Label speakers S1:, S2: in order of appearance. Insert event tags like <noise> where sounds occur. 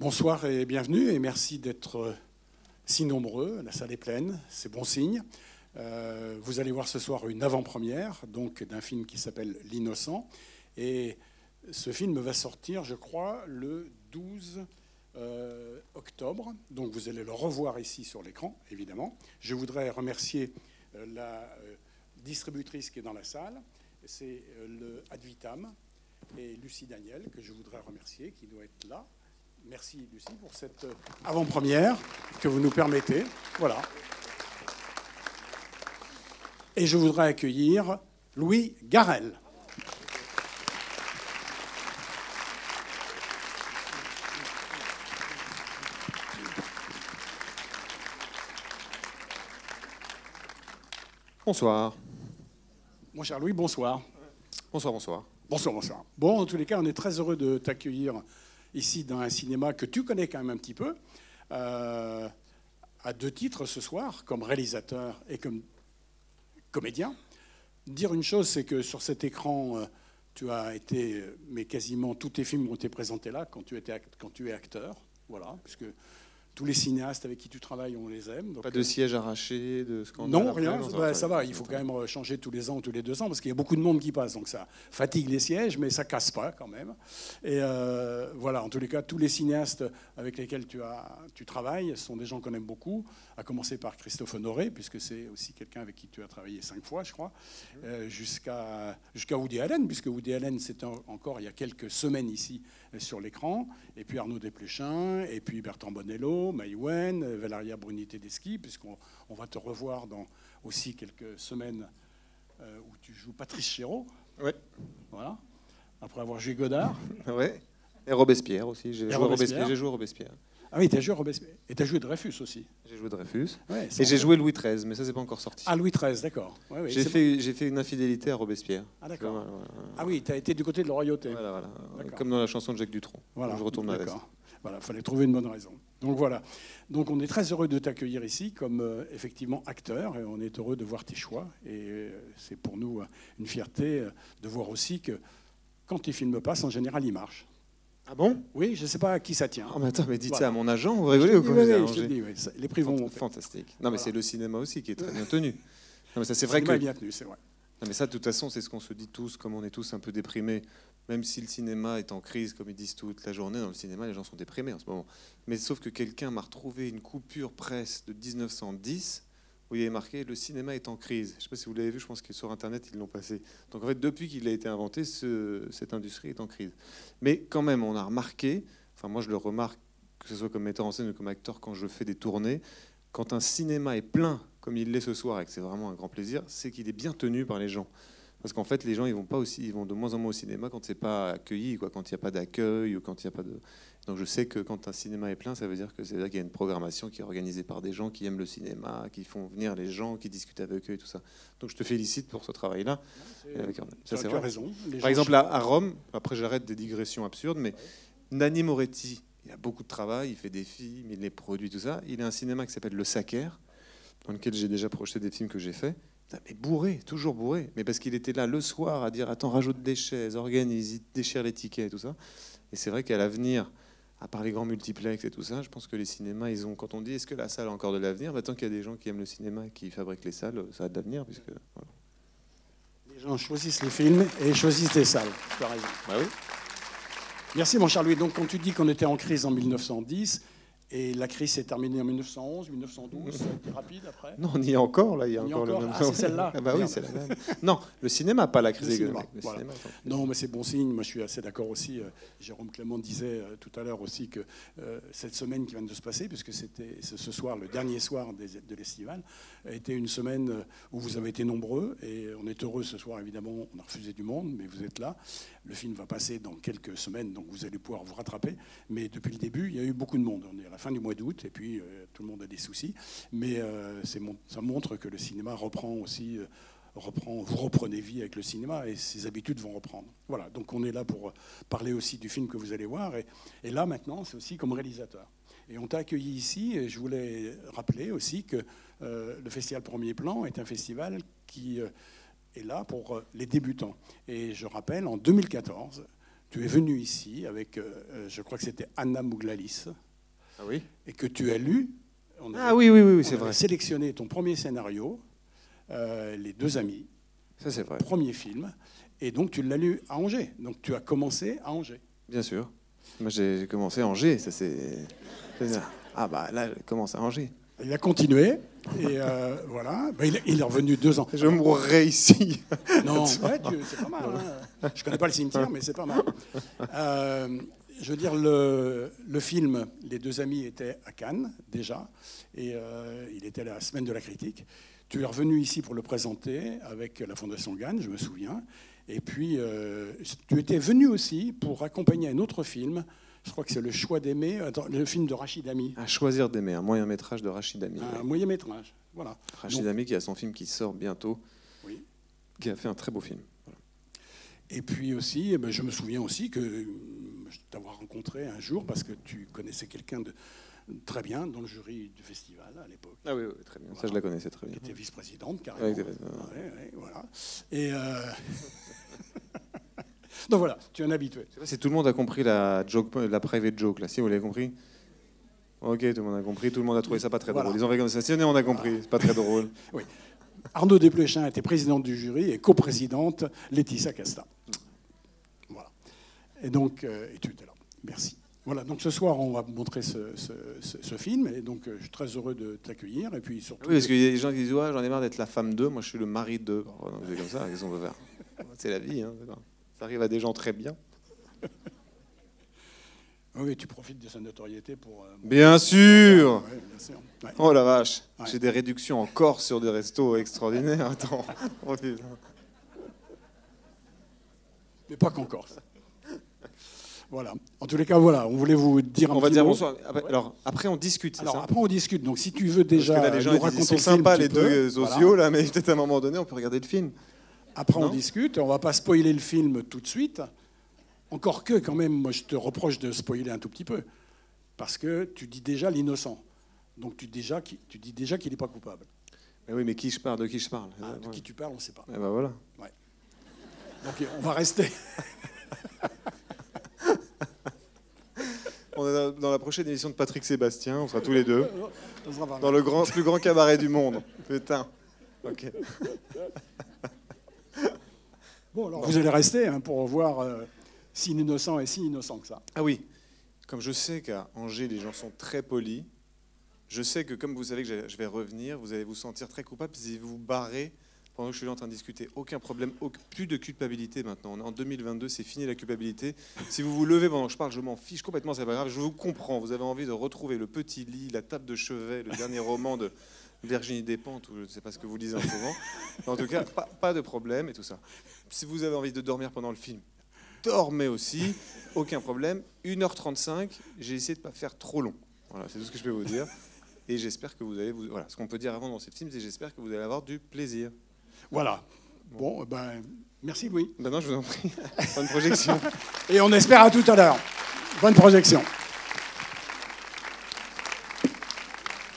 S1: Bonsoir et bienvenue et merci d'être euh, si nombreux. La salle est pleine, c'est bon signe. Euh, vous allez voir ce soir une avant-première donc d'un film qui s'appelle L'innocent et ce film va sortir, je crois, le 12 euh, octobre. Donc vous allez le revoir ici sur l'écran, évidemment. Je voudrais remercier la distributrice qui est dans la salle. C'est le Advitam et Lucie Daniel que je voudrais remercier, qui doit être là. Merci Lucie pour cette euh, avant-première que vous nous permettez. Voilà. Et je voudrais accueillir Louis Garel.
S2: Bonsoir.
S1: Mon cher Louis, bonsoir.
S2: Bonsoir, bonsoir.
S1: Bonsoir, bonsoir. Bon, en tous les cas, on est très heureux de t'accueillir ici dans un cinéma que tu connais quand même un petit peu, euh, à deux titres ce soir, comme réalisateur et comme comédien. Dire une chose, c'est que sur cet écran, euh, tu as été, mais quasiment tous tes films ont été présentés là quand tu, étais, quand tu es acteur. Voilà, puisque tous les cinéastes avec qui tu travailles, on les aime.
S2: pas de euh, siège arraché, de
S1: scandale Non, rien. ça va. Il faut quand même changer tous les ans ou tous les deux ans parce qu'il y a beaucoup de monde qui passe. Donc ça fatigue les sièges, mais ça casse pas quand même. Et euh, voilà, en tous les cas, tous les cinéastes avec lesquels tu, as, tu travailles sont des gens qu'on aime beaucoup, à commencer par Christophe Honoré, puisque c'est aussi quelqu'un avec qui tu as travaillé cinq fois, je crois, euh, jusqu'à jusqu'à Woody Allen, puisque Woody Allen, c'était encore il y a quelques semaines ici sur l'écran, et puis Arnaud Desplechin, et puis Bertrand Bonello, Maïwen, Valeria Bruni Tedeschi, puisqu'on on va te revoir dans aussi quelques semaines euh, où tu joues Patrice Chéreau.
S2: Oui.
S1: Voilà. Après avoir joué Godard.
S2: oui. Et Robespierre aussi. J'ai joué, Robespierre. joué Robespierre.
S1: Ah oui, tu as joué Robespierre. Et tu as joué Dreyfus aussi.
S2: J'ai joué Dreyfus. et j'ai joué Louis XIII, mais ça, c'est pas encore sorti.
S1: Ah, Louis XIII, d'accord.
S2: j'ai fait, fait, une infidélité à Robespierre.
S1: Ah, d'accord. Ah oui, tu as été du côté de la royauté.
S2: Voilà, voilà. Comme dans la chanson de Jacques Dutronc. Voilà. Je retourne D'accord.
S1: Voilà, il fallait trouver une bonne raison. Donc voilà. Donc on est très heureux de t'accueillir ici comme euh, effectivement acteur et on est heureux de voir tes choix. Et euh, c'est pour nous euh, une fierté de voir aussi que quand tes films passent, en général, ils marchent.
S2: Ah bon?
S1: Oui, je ne sais pas à qui ça tient.
S2: Oh, mais attends, mais dites ça à mon agent, vous rigolez ou quoi
S1: je dis, oui, Les prix vont
S2: Fantastique. Non, mais c'est le cinéma aussi qui est très bien <laughs> tenu. Non, mais ça, c'est vrai que.
S1: bien tenu, c'est vrai.
S2: Non, mais ça, de toute façon, c'est ce qu'on se dit tous, comme on est tous un peu déprimés même si le cinéma est en crise, comme ils disent toute la journée, dans le cinéma, les gens sont déprimés en ce moment. Mais sauf que quelqu'un m'a retrouvé une coupure presse de 1910 où il y avait marqué le cinéma est en crise. Je ne sais pas si vous l'avez vu, je pense que sur Internet, ils l'ont passé. Donc en fait, depuis qu'il a été inventé, cette industrie est en crise. Mais quand même, on a remarqué, enfin moi je le remarque, que ce soit comme metteur en scène ou comme acteur, quand je fais des tournées, quand un cinéma est plein, comme il l'est ce soir, et que c'est vraiment un grand plaisir, c'est qu'il est bien tenu par les gens. Parce qu'en fait, les gens, ils vont pas aussi, ils vont de moins en moins au cinéma quand c'est pas accueilli, quoi, quand il n'y a pas d'accueil ou quand il n'y a pas de. Donc, je sais que quand un cinéma est plein, ça veut dire que c'est qu'il y a une programmation qui est organisée par des gens qui aiment le cinéma, qui font venir les gens, qui discutent avec eux et tout ça. Donc, je te félicite pour ce travail-là.
S1: Ça, c'est raison.
S2: Par exemple, à, Rome, après, j'arrête des digressions absurdes, mais Nanni Moretti, il a beaucoup de travail, il fait des films, il les produit, tout ça. Il a un cinéma qui s'appelle Le Sacer, dans lequel j'ai déjà projeté des films que j'ai faits. Mais bourré, toujours bourré. Mais parce qu'il était là le soir à dire Attends, rajoute des chaises, organise, déchire les tickets et tout ça. Et c'est vrai qu'à l'avenir, à part les grands multiplex et tout ça, je pense que les cinémas, ils ont. Quand on dit Est-ce que la salle a encore de l'avenir bah, Tant qu'il y a des gens qui aiment le cinéma et qui fabriquent les salles, ça a de l'avenir. Puisque,
S1: Les gens choisissent les films et choisissent les salles. Tu as raison.
S2: Bah oui.
S1: Merci, mon cher Louis. Donc, quand tu dis qu'on était en crise en 1910, et la crise s'est terminée en 1911, 1912, ça a été rapide après
S2: Non, on y est encore, là. Il y a encore, le même
S1: ah, c'est celle-là <laughs>
S2: ah bah oui, c'est la même. Non, le cinéma, pas la crise économique.
S1: non, mais c'est bon signe. Moi, je suis assez d'accord aussi. Euh, Jérôme Clément disait euh, tout à l'heure aussi que euh, cette semaine qui vient de se passer, puisque c'était ce soir, le dernier soir de l'estival, a été une semaine où vous avez été nombreux. Et on est heureux ce soir, évidemment. On a refusé du monde, mais vous êtes là. Le film va passer dans quelques semaines, donc vous allez pouvoir vous rattraper. Mais depuis le début, il y a eu beaucoup de monde. On est à la fin du mois d'août, et puis euh, tout le monde a des soucis. Mais euh, ça montre que le cinéma reprend aussi, euh, vous reprenez vie avec le cinéma, et ses habitudes vont reprendre. Voilà, donc on est là pour parler aussi du film que vous allez voir. Et, là, maintenant, c'est aussi comme réalisateur. Et on t'a accueilli ici, et je voulais rappeler aussi que le Festival Premier Plan est un festival qui est là pour les débutants. Et je rappelle, en 2014, tu es venu ici avec, je crois que c'était Anna Mouglalis,
S2: Ah oui
S1: et que tu as lu. On
S2: Ah oui, oui, oui, c'est vrai.
S1: sélectionné ton premier scénario, euh, Les deux amis,
S2: Ça, c'est vrai.
S1: premier film, et donc tu l'as lu à Angers. Donc tu as commencé à Angers.
S2: Bien sûr. Moi, j'ai commencé à Angers. Ça, c'est. Ah, bah là, je commence à Angers.
S1: Il a continué, et euh, <laughs> voilà. Ben, il, est revenu deux ans.
S2: Je mourrai ici.
S1: Non, <laughs> ouais, c'est pas mal. hein. Je connais pas le cimetière, mais c'est pas mal. Euh, je veux dire, le, le film Les deux amis était à Cannes déjà, et euh, il était la semaine de la critique. Tu es revenu ici pour le présenter avec la Fondation Cannes, je me souviens. Et puis, euh, tu étais venu aussi pour accompagner un autre film. Je crois que c'est Le choix d'aimer, le film de Rachid Ami,
S2: À choisir d'aimer, un moyen métrage de Rachid Ami.
S1: un moyen métrage. Voilà.
S2: Rachid Ami qui a son film qui sort bientôt,
S1: Oui.
S2: qui a fait un très beau film. Voilà.
S1: Et puis aussi, eh ben, je me souviens aussi que t'avoir rencontré un jour parce que tu connaissais quelqu'un de très bien dans le jury du festival à l'époque,
S2: Ah oui, oui, très bien. Ça, je la connaissais très bien.
S1: qui était vice-présidente carrément.
S2: Ouais, exactement.
S1: Ouais, ouais, voilà. Et euh, <laughs> donc voilà, tu es un habitué.
S2: Je sais pas si tout le monde a compris la, joke, la private joke, là. Si vous l'avez compris Ok, tout le monde a compris. Tout le monde a trouvé ça pas très
S1: Voilà.
S2: drôle. Ils ont fait comme ça. Si on a compris, c'est pas très drôle. <laughs>
S1: Arnaud Desplechin était présidente du jury et coprésidente Laetitia Casta. Et donc, euh, et tu étais là. Merci. Voilà, donc ce soir, on va montrer ce, ce- ce- ce film, et donc euh, je suis très heureux de t'accueillir, et puis surtout...
S2: Oui, parce qu'il y a des gens qui disent ouais, j'en ai marre d'être la femme d'eux. Moi, je suis le mari d'eux. Oh, C'est comme ça. Qu'est-ce qu'on peut faire? C'est la vie. Hein, ça arrive à des gens très bien. <laughs>
S1: Oui, tu profites de sa notoriété pour... euh,
S2: Bien sûr
S1: Ouais, bien sûr. Ouais.
S2: Oh la vache
S1: Ouais.
S2: J'ai des réductions en Corse sur des restos extraordinaires. Attends. <laughs> Oh.
S1: Mais pas qu'en Corse. Voilà. En tous les cas, voilà, on voulait vous dire un
S2: On va dire
S1: mot.
S2: bonsoir. Après, alors, après, on discute,
S1: Alors
S2: ça
S1: après, on discute. Donc si tu veux déjà
S2: Parce que là, les gens
S1: nous
S2: ils disent,
S1: raconter
S2: ils sont sympas, les deux
S1: Voilà.
S2: sociaux, là, mais peut-être à un moment donné, on peut regarder le film.
S1: Après,
S2: Non
S1: on discute. On va pas spoiler le film tout de suite. Encore que, quand même, moi, je te reproche de spoiler un tout petit peu. Parce que tu dis déjà l'innocent. Donc tu, déjà, qui- tu dis déjà qu'il n'est pas coupable.
S2: Mais oui, mais qui je parle De qui je parle?
S1: Ah, de
S2: Ouais.
S1: qui tu parles, on ne sait pas.
S2: Eh ben voilà.
S1: Donc on va rester. <laughs>
S2: On est dans- la prochaine émission de Patrick Sébastien, on sera tous les deux. Dans le grand, plus grand cabaret du monde. Putain. Ok.
S1: Bon, alors vous allez rester hein, pour voir euh, si l'innocent est si innocent que ça.
S2: Ah oui, comme je sais qu'à Angers, les gens sont très polis, je sais que comme vous savez que je- je vais revenir, vous allez vous sentir très coupable si vous vous barrez pendant que je suis en train de discuter. Aucun problème, plus de culpabilité maintenant. On est en 2022, c'est fini la culpabilité. Si vous vous levez pendant que je parle, je m'en fiche complètement, c'est pas grave. Je vous comprends. Vous avez envie de retrouver le petit lit, la table de chevet, le dernier roman de Virginie Despentes, ou je ne sais pas ce que vous lisez en ce moment. En tout cas, pas, de problème et tout ça. Si vous avez envie de dormir pendant le film, dormez aussi, aucun problème. 1h35, j'ai essayé de ne pas faire trop long. Voilà, c'est tout ce que je peux vous dire. Et j'espère que vous allez vous. Voilà, ce qu'on peut dire avant dans ce film, c'est j'espère que vous allez avoir du plaisir.
S1: Voilà. Bon, ben, merci Louis.
S2: Maintenant, je vous en prie, bonne projection.
S1: Et on espère à tout à l'heure. Bonne projection.